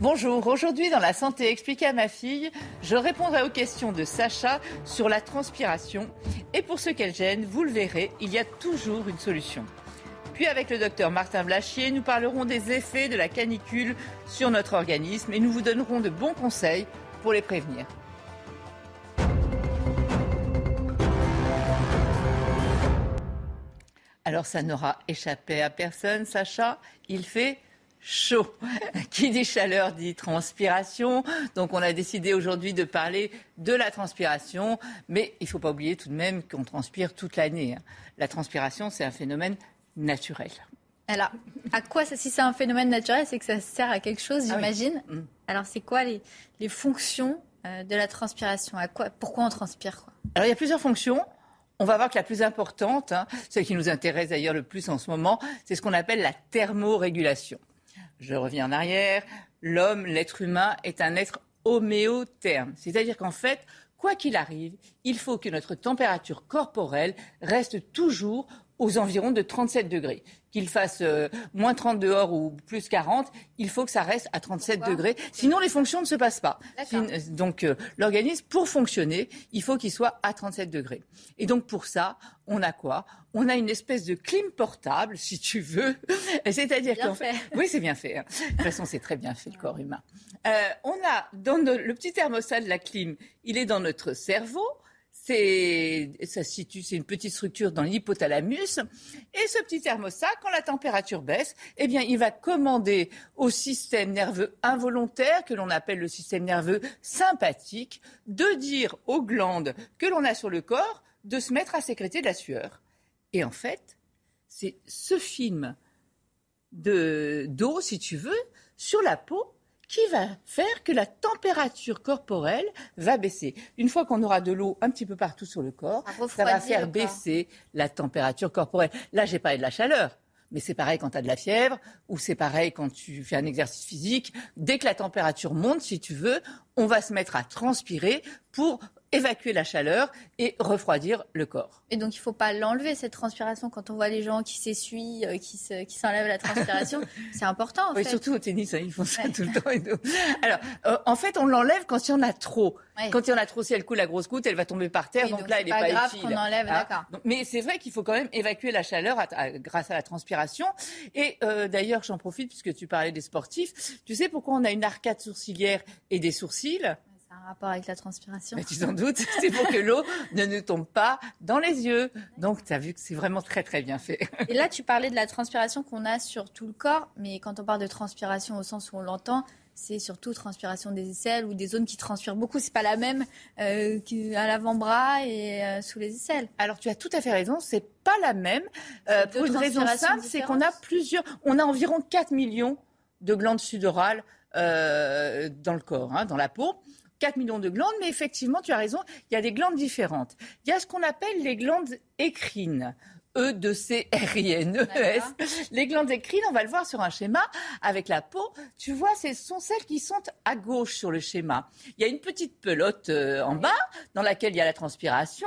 Bonjour, aujourd'hui dans la santé expliquée à ma fille, je répondrai aux questions de Sacha sur la transpiration. Et pour ce qu'elle gêne, vous le verrez, il y a toujours une solution. Puis avec le docteur Martin Blachier, nous parlerons des effets de la canicule sur notre organisme et nous vous donnerons de bons conseils pour les prévenir. Alors ça n'aura échappé à personne, Sacha, il fait chaud. Qui dit chaleur dit transpiration. Donc on a décidé aujourd'hui de parler de la transpiration, mais il ne faut pas oublier tout de même qu'on transpire toute l'année. hein. La transpiration, c'est un phénomène naturel. Alors, à quoi ça, si c'est un phénomène naturel, c'est que ça sert à quelque chose, Ah oui. j'imagine. Mm. Alors, c'est quoi les, les fonctions euh, de la transpiration? À quoi, Pourquoi on transpire quoi? Alors, il y a plusieurs fonctions. On va voir que la plus importante, hein, celle qui nous intéresse d'ailleurs le plus en ce moment, c'est ce qu'on appelle la thermorégulation. Je reviens en arrière. L'homme, l'être humain, est un être homéotherme. C'est-à-dire qu'en fait, quoi qu'il arrive, il faut que notre température corporelle reste toujours aux environs de 37 degrés. Qu'il fasse euh, moins 30 dehors ou plus 40, il faut que ça reste à 37 Pourquoi degrés. Sinon, les fonctions ne se passent pas. Sin- donc, euh, l'organisme, pour fonctionner, il faut qu'il soit à 37 degrés. Et donc, pour ça, on a quoi? On a une espèce de clim portable, si tu veux. C'est-à-dire qu'en fait, fait. oui, c'est bien fait. hein. De toute façon, c'est très bien fait, le corps humain. Euh, on a dans nos- le petit thermostat de la clim, il est dans notre cerveau. C'est, ça situe, c'est une petite structure dans l'hypothalamus. Et ce petit thermostat, quand la température baisse, eh bien, il va commander au système nerveux involontaire, que l'on appelle le système nerveux sympathique, de dire aux glandes que l'on a sur le corps de se mettre à sécréter de la sueur. Et en fait, c'est ce film de d'eau, si tu veux, sur la peau qui va faire que la température corporelle va baisser. Une fois qu'on aura de l'eau un petit peu partout sur le corps, ça va faire baisser la température corporelle. Là, j'ai parlé de la chaleur. Mais c'est pareil quand tu as de la fièvre ou c'est pareil quand tu fais un exercice physique. Dès que la température monte, si tu veux, on va se mettre à transpirer pour évacuer la chaleur et refroidir le corps. Et donc, il ne faut pas l'enlever, cette transpiration. Quand on voit les gens qui s'essuient, euh, qui se- qui s'enlèvent la transpiration, c'est important, en Oui, fait. surtout au tennis, hein, ils font ça Ouais. tout le temps. et tout. Alors, euh, en fait, on l'enlève quand il y en a trop. Ouais. Quand il y en a trop, si elle coule la grosse goutte, elle va tomber par terre. Oui, donc, donc là, c'est elle n'est pas pas, grave utile. qu'on enlève, d'accord. Donc, Mais c'est vrai qu'il faut quand même évacuer la chaleur à- à- grâce à la transpiration. Et euh, d'ailleurs, j'en profite puisque tu parlais des sportifs. Tu sais pourquoi on a une arcade sourcilière et des sourcils? Un rapport avec la transpiration. Mais tu t'en doutes, c'est pour que l'eau ne nous tombe pas dans les yeux. Donc, tu as vu que c'est vraiment très, très bien fait. Et là, tu parlais de la transpiration qu'on a sur tout le corps, mais quand on parle de transpiration au sens où on l'entend, c'est surtout transpiration des aisselles ou des zones qui transpirent beaucoup. C'est pas la même euh, qu'à l'avant-bras et euh, sous les aisselles. Alors tu as tout à fait raison, c'est pas la même. Euh, pour une raison simple, c'est qu'on a plusieurs, on a environ 4 millions de glandes sudorales euh, dans le corps, hein, dans la peau. 4 millions de glandes, mais effectivement, tu as raison, il y a des glandes différentes. Il y a ce qu'on appelle les glandes écrines. E de C R I N E S. Les glandes écrines, on va le voir sur un schéma avec la peau. Tu vois, ce sont celles qui sont à gauche sur le schéma. Il y a une petite pelote euh, en bas dans laquelle il y a la transpiration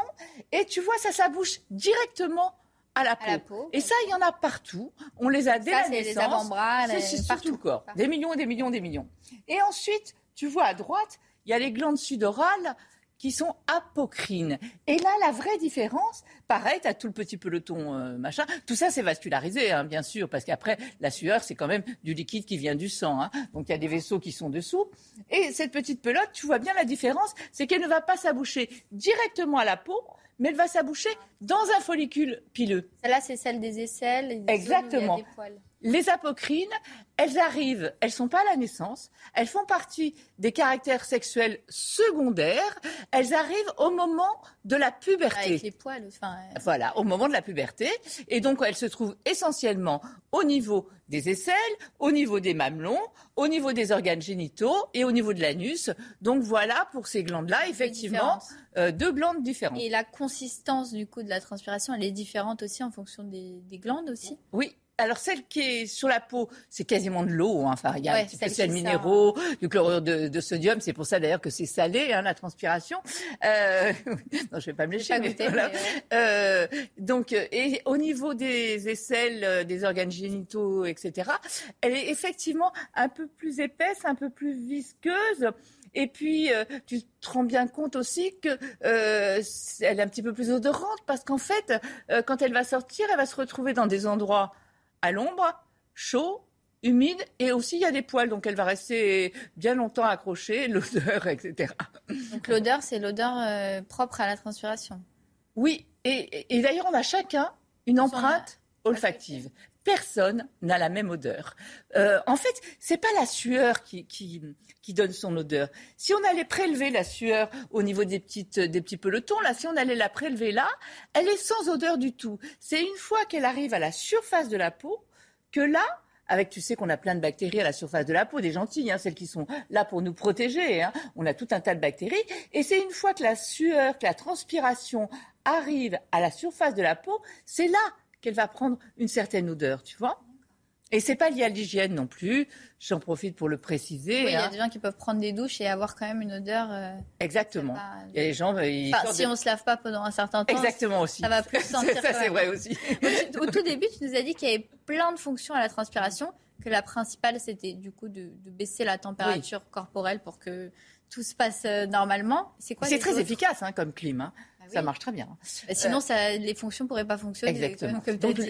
et tu vois ça s'abouche directement à la peau. À la peau. Et ça, il y en a partout. On les a dès Ça, la c'est les naissance. avant-bras, C'est- les- partout. tout le corps. Des millions et des millions, des millions. Et ensuite, tu vois à droite, il y a les glandes sudorales qui sont apocrines. Et là, la vraie différence, pareil, tu as tout le petit peloton, euh, machin. Tout ça, c'est vascularisé, hein, bien sûr, parce qu'après, la sueur, c'est quand même du liquide qui vient du sang. hein. Donc, il y a des vaisseaux qui sont dessous. Et cette petite pelote, tu vois bien la différence, c'est qu'elle ne va pas s'aboucher directement à la peau, mais elle va s'aboucher dans un follicule pileux. Celle-là, c'est celle des aisselles. et des zones où il y a Exactement. des poils. Les apocrines, elles arrivent, elles sont pas à la naissance, elles font partie des caractères sexuels secondaires, elles arrivent au moment de la puberté. Avec les poils, enfin. Euh. Voilà, au moment de la puberté. Et donc, elles se trouvent essentiellement au niveau des aisselles, au niveau des mamelons, au niveau des organes génitaux et au niveau de l'anus. Donc voilà, pour ces glandes-là, effectivement, euh, deux glandes différentes. Et la consistance du coup de la transpiration, elle est différente aussi en fonction des, des glandes aussi? Oui, alors celle qui est sur la peau, c'est quasiment de l'eau. Hein. Enfin, il y a un petit peu de sel minéraux, du chlorure de, sodium. C'est pour ça d'ailleurs que c'est salé, hein, la transpiration. Euh... non, je vais pas me lécher. Mais voilà. euh, donc, et au niveau des aisselles, euh, des organes génitaux, etc., elle est effectivement un peu plus épaisse, un peu plus visqueuse. Et puis, euh, tu te rends bien compte aussi que euh, est un petit peu plus odorante parce qu'en fait, euh, quand elle va sortir, elle va se retrouver dans des endroits à l'ombre, chaud, humide, et aussi il y a des poils, donc elle va rester bien longtemps accrochée, l'odeur, etc. Donc l'odeur, c'est l'odeur euh, propre à la transpiration. Oui, et, d'ailleurs on a chacun une empreinte olfactive. Personne n'a la même odeur. Euh, en fait, c'est pas la sueur qui, qui, qui, donne son odeur. Si on allait prélever la sueur au niveau des, petites, des petits pelotons, là, si on allait la prélever là, elle est sans odeur du tout. C'est une fois qu'elle arrive à la surface de la peau que là, avec, tu sais qu'on a plein de bactéries à la surface de la peau, des gentilles, hein, celles qui sont là pour nous protéger. Hein. On a tout un tas de bactéries. Et c'est une fois que la sueur, que la transpiration arrive à la surface de la peau, c'est là qu'elle va prendre une certaine odeur, tu vois. Et c'est pas lié à l'hygiène non plus. J'en profite pour le préciser. Oui, il y a hein. des gens qui peuvent prendre des douches et avoir quand même une odeur. Euh, Exactement. Il y a des gens. Bah, si on se lave pas pendant un certain temps. Exactement aussi. Ça va plus sentir. ça, c'est vrai aussi. Au, tout début, tu nous as dit qu'il y avait plein de fonctions à la transpiration, que la principale c'était du coup de, baisser la température corporelle pour que tout se passe euh, normalement. C'est quoi C'est très efficace hein, comme clim. Hein. Ça marche très bien. Bah, sinon, ça, les fonctions pourraient pas fonctionner. Exactement.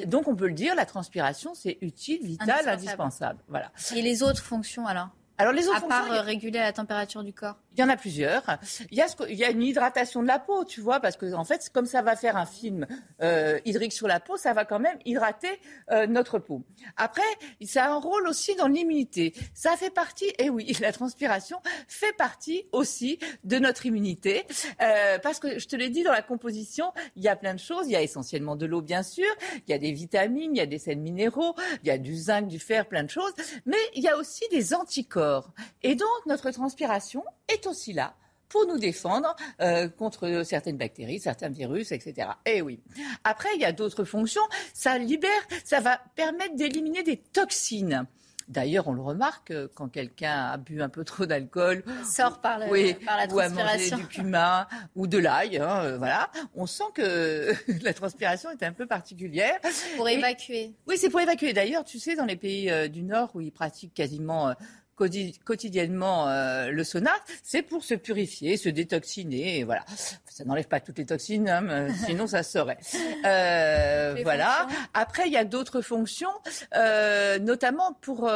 donc, on peut le dire, la transpiration, c'est utile, vital, indispensable. Voilà. Et les autres fonctions alors? Alors les autres à part euh, réguler la température du corps. Il y en a plusieurs. Il y a, une hydratation de la peau, tu vois, parce que en fait, comme ça va faire un film euh, hydrique sur la peau, ça va quand même hydrater euh, notre peau. Après, ça a un rôle aussi dans l'immunité. Ça fait partie, et eh oui, la transpiration fait partie aussi de notre immunité, euh, parce que je te l'ai dit dans la composition, il y a plein de choses. Il y a essentiellement de l'eau, bien sûr. Il y a des vitamines, il y a des sels minéraux, il y a du zinc, du fer, plein de choses. Mais il y a aussi des anticorps. Et donc notre transpiration est aussi là pour nous défendre euh, contre certaines bactéries, certains virus, etc. Et eh oui. Après, il y a d'autres fonctions. Ça libère, ça va permettre d'éliminer des toxines. D'ailleurs, on le remarque euh, quand quelqu'un a bu un peu trop d'alcool, sort par, la transpiration, ou a mangé du cumin ou de l'ail. Hein, euh, voilà, on sent que la transpiration est un peu particulière. Pour évacuer. Oui, c'est pour évacuer. D'ailleurs, tu sais, dans les pays du Nord où ils pratiquent quasiment quotidiennement euh, le sauna, c'est pour se purifier, se détoxiner. Et voilà, ça n'enlève pas toutes les toxines, hein, sinon ça serait. Euh, voilà. Après, il y a d'autres fonctions, euh, notamment pour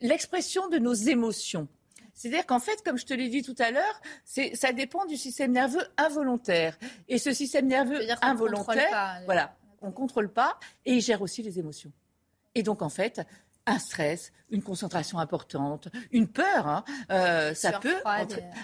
l'expression de nos émotions. C'est-à-dire qu'en fait, comme je te l'ai dit tout à l'heure, ça dépend du système nerveux involontaire. Et ce système nerveux involontaire, voilà, on contrôle pas et il gère aussi les émotions. Et donc, en fait, un stress, une concentration importante, une peur. Hein. Euh, ça peut.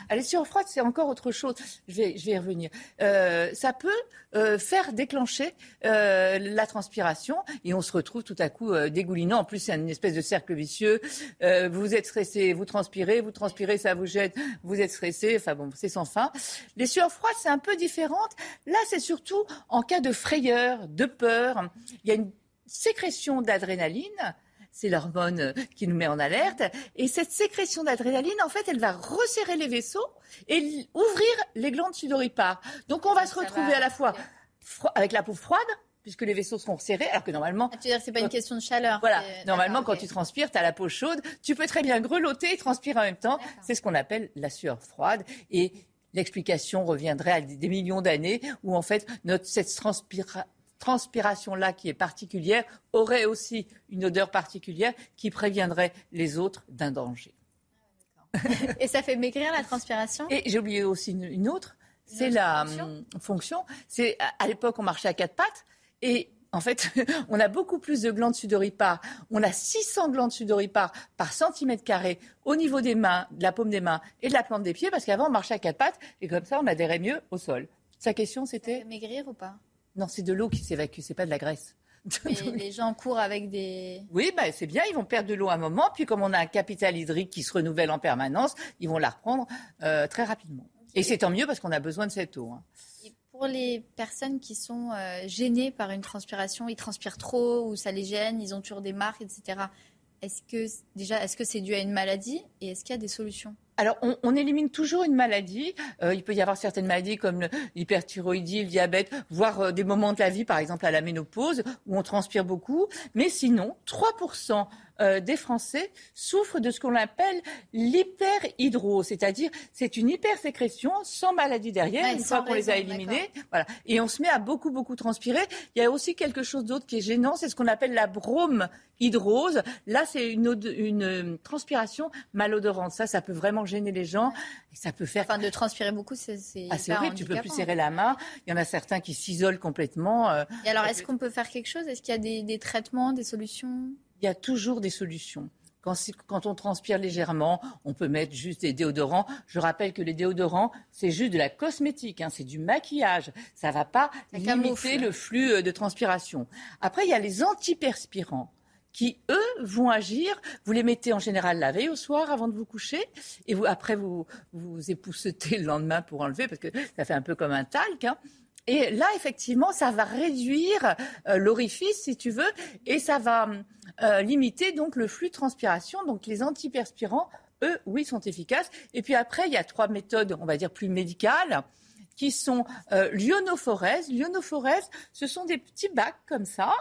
Allez, sur froide, c'est encore autre chose. Je vais, je vais y revenir. Euh, ça peut euh, faire déclencher euh, la transpiration et on se retrouve tout à coup dégoulinant. En plus, c'est une espèce de cercle vicieux. Vous êtes stressé, vous transpirez, vous transpirez, ça vous jette, vous êtes stressé. Enfin bon, c'est sans fin. Les sueurs froides, c'est un peu différente. Là, c'est surtout en cas de frayeur, de peur. Il y a une sécrétion d'adrénaline c'est l'hormone euh, qui nous met en alerte. Et cette sécrétion d'adrénaline, en fait, elle va resserrer les vaisseaux et ouvrir les glandes sudoripares. Donc on va se retrouver à la fois avec la peau froide, puisque les vaisseaux seront serrés, alors que normalement... Ah, tu veux dire que c'est pas une question de chaleur Voilà, normalement quand tu transpires, tu as la peau chaude, tu peux très bien grelotter et transpirer en même temps. C'est ce qu'on appelle la sueur froide. Et l'explication reviendrait à des millions d'années où en fait notre, cette transpiration transpiration-là qui est particulière aurait aussi une odeur particulière qui préviendrait les autres d'un danger. Et ça fait maigrir la transpiration? Et j'ai oublié aussi une, autre, c'est la fonction? Hum, fonction. C'est à l'époque on marchait à quatre pattes et En fait, on a beaucoup plus de glandes sudoripares. On a 600 glandes sudoripares par centimètre carré au niveau des mains, de la paume des mains et de la plante des pieds, parce qu'avant, on marchait à quatre pattes et comme ça, on adhérait mieux au sol. Sa question, c'était? Maigrir ou pas? Non, c'est de l'eau qui s'évacue, c'est pas de la graisse. Les gens courent avec des. Oui, bah, c'est bien, ils vont perdre de l'eau un moment, puis comme on a un capital hydrique qui se renouvelle en permanence, ils vont la reprendre euh, très rapidement. Et c'est tant mieux parce qu'on a besoin de cette eau. Hein. Et pour les personnes qui sont euh, gênées par une transpiration, ils transpirent trop ou ça les gêne, ils ont toujours des marques, etc. Est-ce que déjà, est-ce que c'est dû à une maladie et est-ce qu'il y a des solutions? Alors, on, élimine toujours une maladie. Euh, il peut y avoir certaines maladies comme l'hyperthyroïdie, le diabète, voire euh, des moments de la vie, par exemple à la ménopause, où on transpire beaucoup. Mais sinon, 3% euh, des Français souffrent de ce qu'on appelle l'hyperhydrose, c'est-à-dire c'est une hypersécrétion sans maladie derrière, une fois qu'on les a éliminés. Voilà. Et on se met à beaucoup, beaucoup transpirer. Il y a aussi quelque chose d'autre qui est gênant, c'est ce qu'on appelle la bromhydrose. Là, c'est une, une, transpiration malodorante. Ça, ça peut vraiment gêner les gens. Et ça peut faire. Enfin, de transpirer beaucoup, c'est ah, horrible. Tu peux plus serrer la main. Il y en a certains qui s'isolent complètement. Euh, et alors, est-ce qu'on peut faire quelque chose? Est-ce qu'il y a des, des traitements, des solutions? Il y a toujours des solutions. Quand, on transpire légèrement, on peut mettre juste des déodorants. Je rappelle que les déodorants, c'est juste de la cosmétique, hein, c'est du maquillage. Ça ne va pas limiter le flux euh, de transpiration. Après, il y a les antiperspirants qui, eux, vont agir. Vous les mettez en général la veille au soir avant de vous coucher. Et vous, après, vous vous époussetez le lendemain pour enlever, parce que ça fait un peu comme un talc. Hein. Et là, effectivement, ça va réduire euh, l'orifice, si tu veux, et ça va euh, limiter donc le flux de transpiration. Donc les antiperspirants, eux, oui, sont efficaces. Et puis après, il y a trois méthodes, on va dire, plus médicales qui sont euh, l'ionophorèse. L'ionophorèse, ce sont des petits bacs comme ça,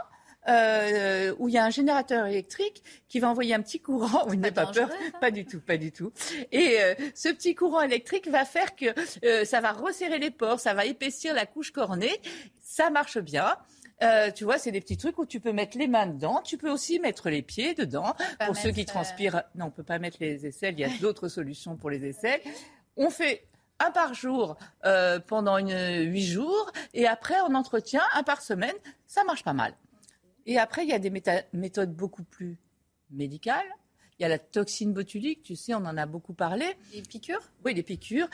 euh, où il y a un générateur électrique qui va envoyer un petit courant. Vous n'avez pas, peur Pas du tout, pas du tout. Et euh, ce petit courant électrique va faire que euh, ça va resserrer les pores, ça va épaissir la couche cornée. Ça marche bien. Euh, tu vois, c'est des petits trucs où tu peux mettre les mains dedans. Tu peux aussi mettre les pieds dedans. Pour ceux qui transpirent, non, on peut pas mettre les aisselles. Il y a d'autres solutions pour les aisselles. On fait un par jour euh, pendant huit jours et après on entretient un par semaine. Ça marche pas mal. Et après, il y a des méthodes beaucoup plus médicales. Il y a la toxine botulique, tu sais, on en a beaucoup parlé. Les piqûres? Oui, les piqûres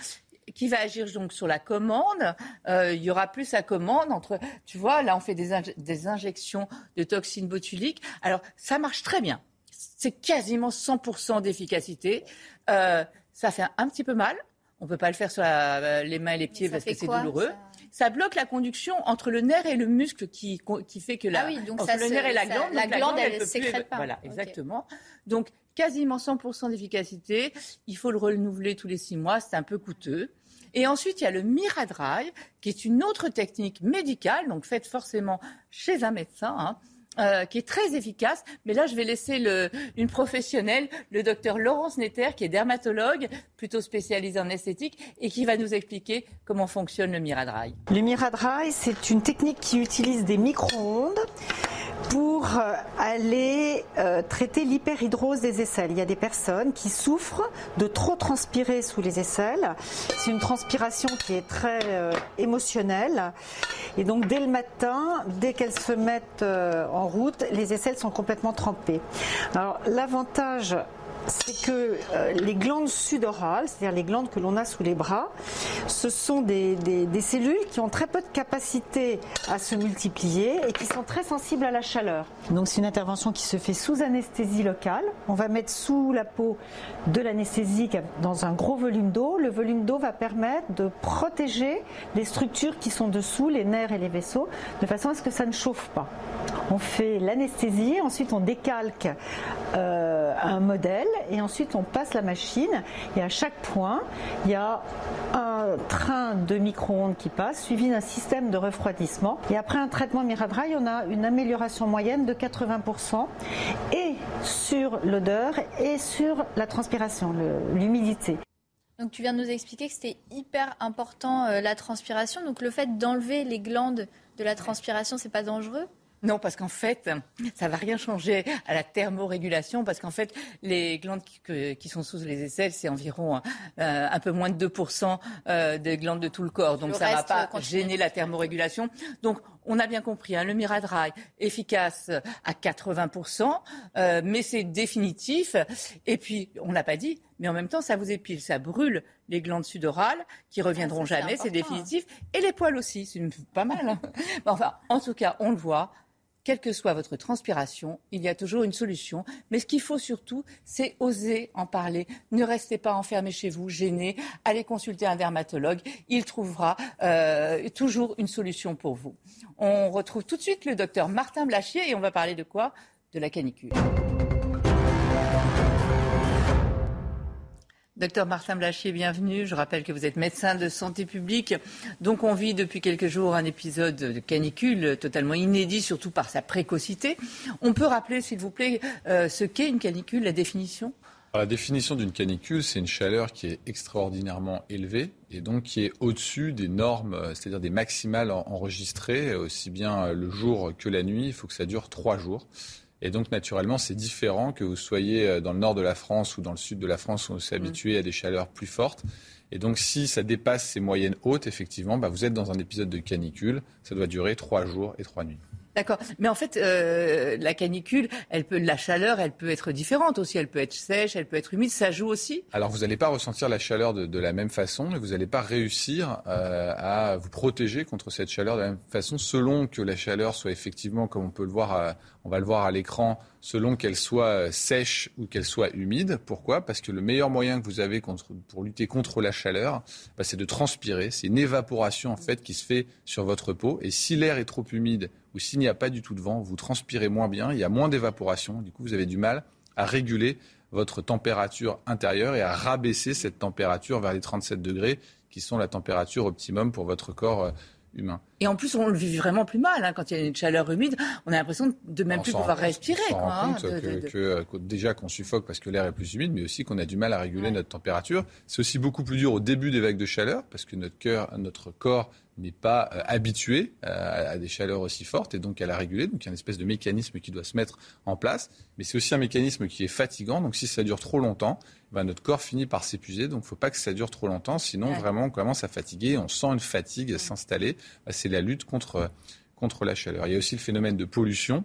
qui va agir donc sur la commande. Euh, il y aura plus à commande entre, tu vois, là on fait des, des injections de toxine botulique. Alors ça marche très bien. C'est quasiment 100% d'efficacité. Euh, ça fait un, petit peu mal. On peut pas le faire sur les mains et les pieds parce que c'est douloureux ça? Bloque la conduction entre le nerf et le muscle qui, qui fait que la, ah oui, donc entre le nerf et la glande, la, glande, elle, ne sécrète pas. Voilà, exactement. Donc quasiment 100% d'efficacité. Il faut le renouveler tous les six mois, c'est un peu coûteux. Et ensuite, il y a le Miradrive, qui est une autre technique médicale, donc faite forcément chez un médecin, hein, euh, qui est très efficace. Mais là, je vais laisser le, une professionnelle, le docteur Laurence Netter, qui est dermatologue, plutôt spécialisée en esthétique, et qui va nous expliquer comment fonctionne le Miradry. Le Miradry, c'est une technique qui utilise des micro-ondes pour euh, aller euh, traiter l'hyperhydrose des aisselles. Il y a des personnes qui souffrent de trop transpirer sous les aisselles. C'est une transpiration qui est très émotionnelle. Et donc dès le matin, dès qu'elles se mettent en route, les aisselles sont complètement trempées. Alors l'avantage c'est que euh, les glandes sudorales, c'est-à-dire les glandes que l'on a sous les bras, ce sont des, cellules qui ont très peu de capacité à se multiplier et qui sont très sensibles à la chaleur. Donc c'est une intervention qui se fait sous anesthésie locale. On va mettre sous la peau de l'anesthésique dans un gros volume d'eau. Le volume d'eau va permettre de protéger les structures qui sont dessous, les nerfs et les vaisseaux, de façon à ce que ça ne chauffe pas. On fait l'anesthésie, ensuite on décalque euh, un modèle et ensuite on passe la machine et à chaque point il y a un train de micro-ondes qui passe suivi d'un système de refroidissement et après un traitement Miradry on a une amélioration moyenne de 80% et sur l'odeur et sur la transpiration, l'humidité. Donc tu viens de nous expliquer que c'était hyper important euh, la transpiration. Donc le fait d'enlever les glandes de la transpiration, c'est pas dangereux? Non, parce qu'en fait, ça va rien changer à la thermorégulation, parce qu'en fait, les glandes qui, sont sous les aisselles, c'est environ euh, un peu moins de 2% euh, des glandes de tout le corps. Donc ça ne va pas gêner la thermorégulation. Donc on a bien compris, hein, le Miradrag, efficace à 80%, euh, mais c'est définitif. Et puis, on n'a pas dit, mais en même temps, ça vous épile, ça brûle les glandes sudorales qui reviendront Ah, c'est jamais, c'est définitif. Et les poils aussi, c'est pas mal. hein. Enfin, en tout cas, on le voit. Quelle que soit votre transpiration, il y a toujours une solution. Mais ce qu'il faut surtout, c'est oser en parler. Ne restez pas enfermé chez vous, gêné. Allez consulter un dermatologue. Il trouvera euh, toujours une solution pour vous. On retrouve tout de suite le docteur Martin Blachier et on va parler de quoi? De la canicule. Docteur Martin Blachier, bienvenue. Je rappelle que vous êtes médecin de santé publique. Donc on vit depuis quelques jours un épisode de canicule totalement inédit, surtout par sa précocité. On peut rappeler, s'il vous plaît, euh, ce qu'est une canicule, la définition? La définition d'une canicule, c'est une chaleur qui est extraordinairement élevée et donc qui est au-dessus des normes, euh, c'est-à-dire des maximales en- enregistrées, aussi bien euh, le jour que la nuit. Il faut que ça dure trois jours. Et donc, naturellement, c'est différent que vous soyez euh, dans le nord de la France ou dans le sud de la France où on s'est habitué à des chaleurs plus fortes. Et donc, si ça dépasse ces moyennes hautes, effectivement, bah, vous êtes dans un épisode de canicule. Ça doit durer trois jours et trois nuits. D'accord. Mais en fait, euh, la canicule, la chaleur, elle peut être différente aussi. Elle peut être sèche, elle peut être humide. Ça joue aussi. Alors vous n'allez pas ressentir la chaleur de, la même façon et vous n'allez pas réussir euh, à vous protéger contre cette chaleur de la même façon selon que la chaleur soit effectivement, comme on peut à- on va le voir à l'écran, selon qu'elle soit euh, sèche ou qu'elle soit humide. Pourquoi? Parce que le meilleur moyen que vous avez contre- pour lutter contre la chaleur, bah, c'est de transpirer. C'est une évaporation en fait qui se fait sur votre peau et si l'air est trop humide ou s'il n'y a pas du tout de vent, vous transpirez moins bien, il y a moins d'évaporation. Du coup, vous avez du mal à réguler votre température intérieure et à rabaisser cette température vers les 37 degrés qui sont la température optimum pour votre corps euh, humain. Et en plus, on le vit vraiment plus mal. hein. Quand il y a une chaleur humide, on a l'impression de même On plus pouvoir compte- respirer. On quoi, rend hein, compte de- que, de- de- que, euh, que déjà qu'on suffoque parce que l'air est plus humide, mais aussi qu'on a du mal à réguler notre température. C'est aussi beaucoup plus dur au début des vagues de chaleur parce que notre, cœur, notre corps n'est pas euh, habitué euh, à des chaleurs aussi fortes et donc à la réguler. Donc il y a une espèce de mécanisme qui doit se mettre en place. Mais c'est aussi un mécanisme qui est fatigant. Donc si ça dure trop longtemps, ben, notre corps finit par s'épuiser. Donc il ne faut pas que ça dure trop longtemps. Sinon, Ouais. vraiment, on commence à fatiguer. On sent une fatigue s'installer. Ben, c'est la lutte contre, contre la chaleur. Il y a aussi le phénomène de pollution.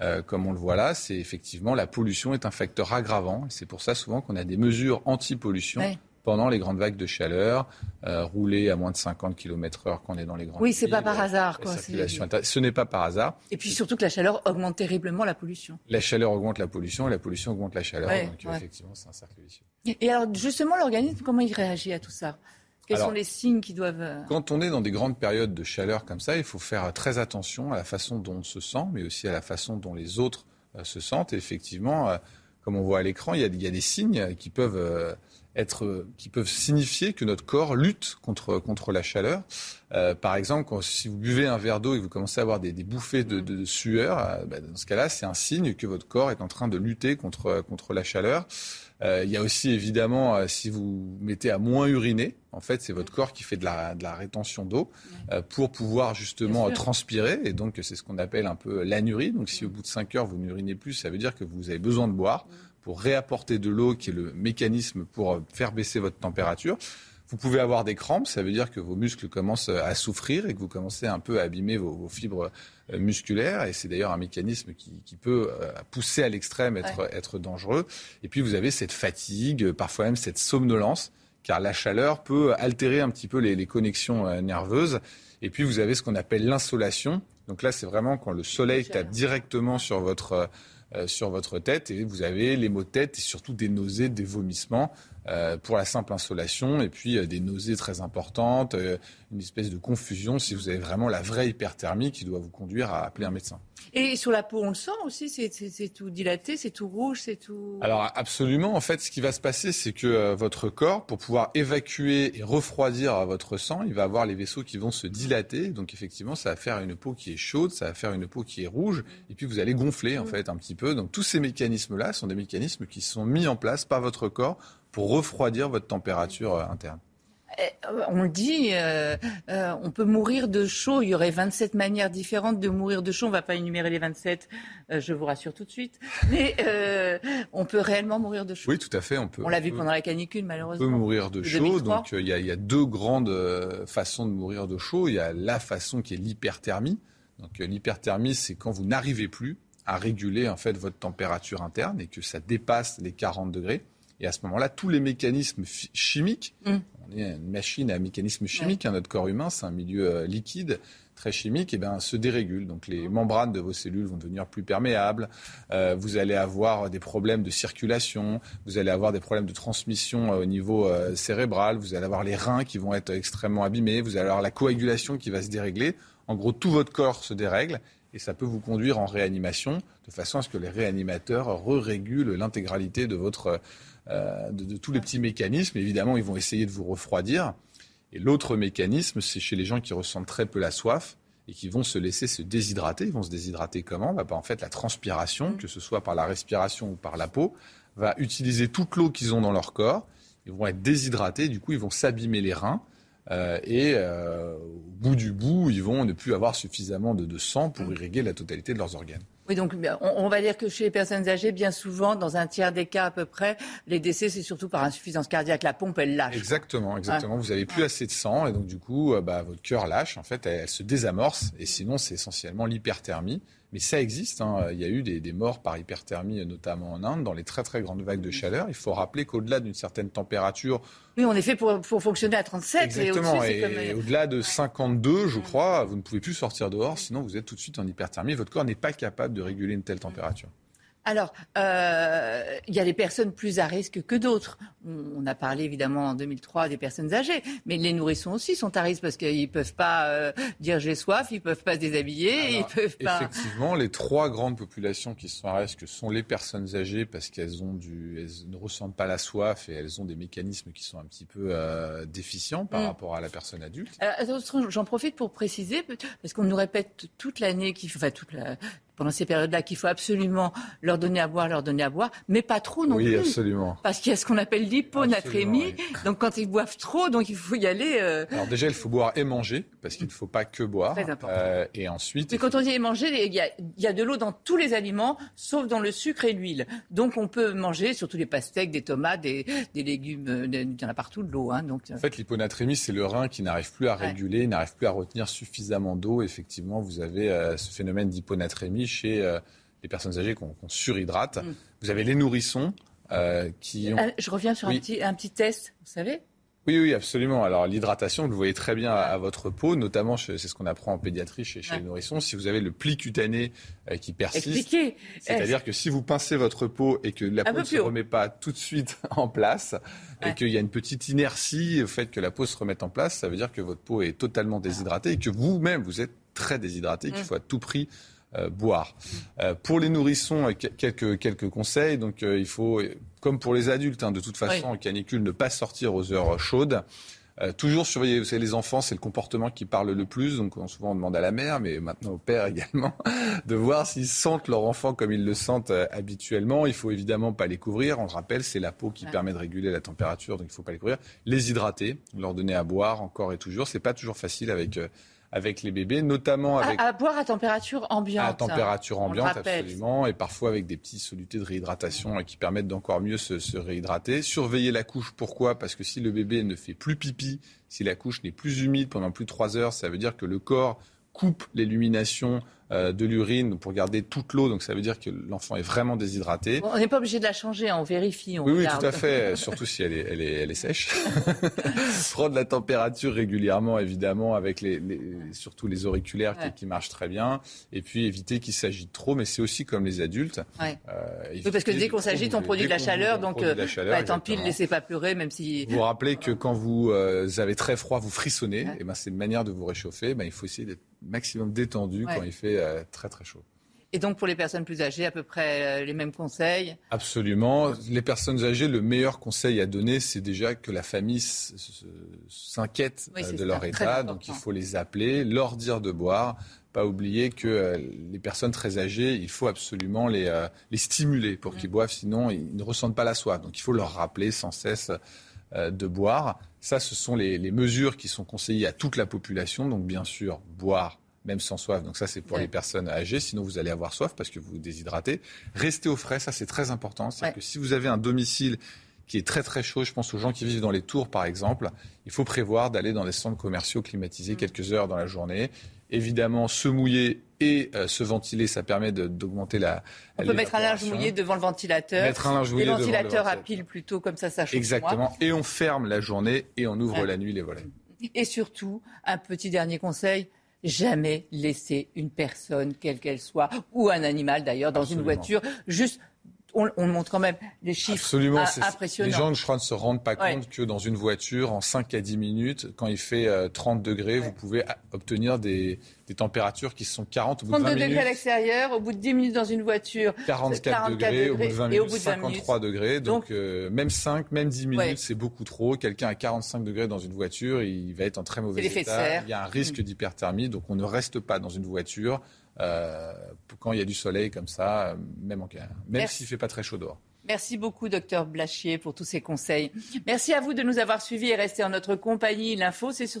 Euh, comme on le voit là, c'est effectivement la pollution est un facteur aggravant. C'est pour ça souvent qu'on a des mesures anti-pollution Ouais. Pendant les grandes vagues de chaleur, euh, rouler à moins de 50 km/h quand on est dans les grandes Oui, c'est pas par euh, hasard. Quoi. Ce n'est pas par hasard. Et puis surtout que la chaleur augmente terriblement la pollution. La chaleur augmente la pollution et la pollution augmente la chaleur. Ouais, donc euh, ouais. effectivement, c'est un cercle vicieux. Et alors, justement, l'organisme, comment il réagit à tout ça? Quels Alors, sont les signes qui doivent... euh, Quand on est dans des grandes périodes de chaleur comme ça, il faut faire très attention à la façon dont on se sent, mais aussi à la façon dont les autres euh, se sentent. Et effectivement, euh, comme on voit à l'écran, il y a, il y a des signes qui peuvent être, euh, qui peuvent signifier que notre corps lutte contre contre la chaleur. Euh, par exemple, quand, si vous buvez un verre d'eau et que vous commencez à avoir des, des bouffées de, de- de sueur, euh, bah, dans ce cas-là, c'est un signe que votre corps est en train de lutter contre contre la chaleur. Euh, il y a aussi évidemment, euh, si vous mettez à moins uriner, en fait, c'est votre corps qui fait de la, de la rétention d'eau euh, pour pouvoir justement transpirer. Et donc, c'est ce qu'on appelle un peu l'anurie. Donc, si au bout de 5 heures, vous n'urinez plus, ça veut dire que vous avez besoin de boire pour réapporter de l'eau, qui est le mécanisme pour euh, faire baisser votre température. Vous pouvez avoir des crampes, ça veut dire que vos muscles commencent à souffrir et que vous commencez un peu à abîmer vos, vos fibres euh, musculaires. Et c'est d'ailleurs un mécanisme qui, qui peut euh, pousser à l'extrême, être, être dangereux. Et puis vous avez cette fatigue, euh, parfois même cette somnolence, car la chaleur peut altérer un petit peu les, les connexions euh, nerveuses. Et puis vous avez ce qu'on appelle l'insolation. Donc là, c'est vraiment quand le soleil tape directement sur votre, euh, euh, sur votre tête et vous avez les maux de tête et surtout des nausées, des vomissements euh, pour la simple insolation et puis euh, des nausées très importantes, euh, une espèce de confusion si vous avez vraiment la vraie hyperthermie qui doit vous conduire à appeler un médecin. Et sur la peau, on le sent aussi, c'est- tout dilaté, c'est tout rouge, c'est tout... Alors absolument, en fait, ce qui va se passer, c'est que euh, votre corps, pour pouvoir évacuer et refroidir euh, votre sang, il va avoir les vaisseaux qui vont se dilater. Donc effectivement, ça va faire une peau qui est chaude, ça va faire une peau qui est rouge, et puis vous allez gonfler en fait un petit peu. Donc tous ces mécanismes-là sont des mécanismes qui sont mis en place par votre corps pour refroidir votre température euh, interne. Euh, On le dit, euh, euh, on peut mourir de chaud. Il y aurait 27 manières différentes de mourir de chaud. On ne va pas énumérer les 27, euh, je vous rassure tout de suite. Mais on peut réellement mourir de chaud. Oui, tout à fait. On peut. on l'a vu pendant la canicule, On malheureusement. peut mourir de De chaud. 2003. Donc, il y, y a deux grandes façons de mourir de chaud. Il y a la façon qui est l'hyperthermie. Donc l'hyperthermie, c'est quand vous n'arrivez plus à réguler en fait votre température interne et que ça dépasse les 40 degrés. Et à ce moment-là, tous les mécanismes chimiques, mm. on est une machine à mécanismes chimiques, hein, notre corps humain, c'est un milieu euh, liquide, très chimique, et eh ben, se dérégulent. Donc les membranes de vos cellules vont devenir plus perméables, euh, vous allez avoir des problèmes de circulation, vous allez avoir des problèmes de transmission euh, au niveau cérébral, vous allez avoir les reins qui vont être extrêmement abîmés, vous allez avoir la coagulation qui va se dérégler. En gros, tout votre corps se dérègle et ça peut vous conduire en réanimation de façon à ce que les réanimateurs re-régulent l'intégralité de votre euh, de, tous les petits mécanismes. Évidemment, ils vont essayer de vous refroidir. Et l'autre mécanisme, c'est chez les gens qui ressentent très peu la soif et qui vont se laisser se déshydrater. Ils vont se déshydrater comment? Bah, En fait, la transpiration, mm. que ce soit par la respiration ou par la peau, va utiliser toute l'eau qu'ils ont dans leur corps. Ils vont être déshydratés, du coup, ils vont s'abîmer les reins. Euh, et euh, au bout du bout, ils vont ne plus avoir suffisamment de, de sang pour mm. irriguer la totalité de leurs organes. Oui, donc on, va dire que chez les personnes âgées, bien souvent, dans un tiers des cas à peu près, les décès, c'est surtout par insuffisance cardiaque. La pompe, elle lâche. Exactement, exactement. Vous n'avez plus assez de sang et donc du coup, euh, bah, votre cœur lâche. En fait, elle se désamorce et sinon, c'est essentiellement l'hyperthermie. Mais ça existe. Hein. Il y a eu des, morts par hyperthermie, notamment en Inde, dans les très très grandes vagues de chaleur. Il faut rappeler qu'au-delà d'une certaine température. Oui, on est fait pour, fonctionner à 37. Exactement. Et, au-delà de 52, je crois, vous ne pouvez plus sortir dehors, sinon vous êtes tout de suite en hyperthermie. Votre corps n'est pas capable de réguler une telle température. Alors, euh, il y a des personnes plus à risque que d'autres. On, a parlé évidemment en 2003 des personnes âgées, mais les nourrissons aussi sont à risque parce qu'ils ne peuvent pas euh, dire j'ai soif, ils ne peuvent pas se déshabiller, ils peuvent pas. Effectivement, les trois grandes populations qui sont à risque sont les personnes âgées parce qu'elles ont du, elles ne ressentent pas la soif et elles ont des mécanismes qui sont un petit peu euh, déficients par mm. rapport à la personne adulte. J'en profite pour préciser parce qu'on nous répète toute l'année qu'il faut, enfin toute la, pendant ces périodes-là qu'il faut absolument leur donner à boire, leur donner à boire, mais pas trop non plus. Oui, absolument. Parce qu'il y a ce qu'on appelle l'hyponatrémie. Donc quand ils boivent trop, donc il faut y aller. Euh, Alors déjà, il faut boire et manger, parce qu'il ne faut pas que boire. Très important. Euh, et ensuite. Mais quand on dit et manger, il y, a, il y a de l'eau dans tous les aliments, sauf dans le sucre et l'huile. Donc on peut manger surtout des pastèques, des tomates, des, des légumes, euh, il y en a partout de l'eau. Hein, donc. En fait, l'hyponatrémie, c'est le rein qui n'arrive plus à réguler, n'arrive plus à retenir suffisamment d'eau. Effectivement, vous avez ce phénomène d'hyponatrémie chez les personnes âgées qu'on surhydrate. Mm. Vous avez les nourrissons euh, qui ont... Euh, je reviens sur un, petit, un petit test, vous savez oui, oui, absolument. Alors l'hydratation, vous le voyez très bien à, votre peau, notamment c'est ce qu'on apprend en pédiatrie chez, les nourrissons. Si vous avez le pli cutané euh, qui persiste, c'est-à-dire que si vous pincez votre peau et que la peau ne se remet pas tout de suite en place, et qu'il y a une petite inertie au fait que la peau se remette en place, ça veut dire que votre peau est totalement déshydratée et que vous-même vous êtes très déshydraté, qu'il mm. faut à tout prix boire. Euh, pour les nourrissons, euh, quelques, quelques conseils. Donc il faut, comme pour les adultes, hein, de toute façon, en canicule, ne pas sortir aux heures chaudes. toujours surveiller, vous savez, les enfants, c'est le comportement qui parle le plus. Donc, souvent, on demande à la mère, mais maintenant au père également, de voir s'ils sentent leur enfant comme ils le sentent habituellement. Il faut évidemment pas les couvrir. On le rappelle, c'est la peau qui permet de réguler la température, donc il faut pas les couvrir. Les hydrater, leur donner à boire encore et toujours. C'est pas toujours facile avec avec les bébés, notamment avec... À, boire à température ambiante. À température ambiante, absolument, et parfois avec des petits solutés de réhydratation euh, qui permettent d'encore mieux se, se, réhydrater. Surveiller la couche, pourquoi? Parce que si le bébé ne fait plus pipi, si la couche n'est plus humide pendant plus de trois heures, ça veut dire que le corps coupe l'élimination euh, de l'urine pour garder toute l'eau. Donc ça veut dire que l'enfant est vraiment déshydraté. on n'est pas obligé de la changer, on vérifie. On oui, oui, tout à fait, surtout si elle est, elle est, elle est sèche. Prendre la température régulièrement, évidemment, avec les, surtout les auriculaires qui, marchent très bien. Et puis éviter qu'il s'agite trop, mais c'est aussi comme les adultes. Euh, oui, parce que dès qu'on s'agite, on produit de la chaleur, donc euh, bah, tant pis, ne laissez pas pleurer, même si. Vous vous rappelez que quand vous avez très froid, vous frissonnez. Et eh ben c'est une manière de vous réchauffer. Ben, il faut essayer d'être maximum détendu quand il fait euh, très très chaud. Et donc pour les personnes plus âgées, à peu près euh, les mêmes conseils? Absolument. Les personnes âgées, le meilleur conseil à donner, c'est déjà que la famille s'inquiète euh, de leur état. Donc il faut les appeler, leur dire de boire. Pas oublier que les personnes très âgées, il faut absolument les, les stimuler pour qu'ils boivent, sinon ils ne ressentent pas la soif. Donc il faut leur rappeler sans cesse de boire. Ça, ce sont les, les, mesures qui sont conseillées à toute la population. Donc bien sûr, boire même sans soif. Donc ça, c'est pour les personnes âgées. Sinon, vous allez avoir soif parce que vous vous déshydratez. Restez au frais, ça c'est très important. C'est que si vous avez un domicile qui est très très chaud, je pense aux gens qui vivent dans les tours par exemple, il faut prévoir d'aller dans des centres commerciaux climatisés mm. quelques heures dans la journée Évidemment, se mouiller et euh, se ventiler, ça permet d'augmenter la. On peut mettre un linge mouillé devant le ventilateur. Mettre un linge mouillé devant le ventilateur. à pile plutôt, comme ça, ça chauffe Exactement. Et on ferme la journée et on ouvre la nuit les volets. Et surtout, un petit dernier conseil jamais laisser une personne, quelle qu'elle soit, ou un animal d'ailleurs, dans une voiture, juste on, montre quand même les chiffres Absolument, impressionnants. Les gens, je crois, ne se rendent pas compte que dans une voiture, en 5 à 10 minutes, quand il fait 30 euh, degrés, vous pouvez obtenir des, températures qui sont 40 au bout de 20 minutes. 32 degrés à l'extérieur, au bout de 10 minutes dans une voiture. 44, degrés, au bout de 20 minutes, 53 degrés. Donc, euh, même 5, même 10 minutes, c'est beaucoup trop. Quelqu'un à 45 degrés dans une voiture, il va être en très mauvais état. Il y a un risque mm. d'hyperthermie, donc on ne reste pas dans une voiture euh, quand il y a du soleil comme ça, même, en, même s'il ne fait pas très chaud dehors. Merci beaucoup, docteur Blachier, pour tous ces conseils. Merci à vous de nous avoir suivis et rester en notre compagnie. L'info, c'est sur.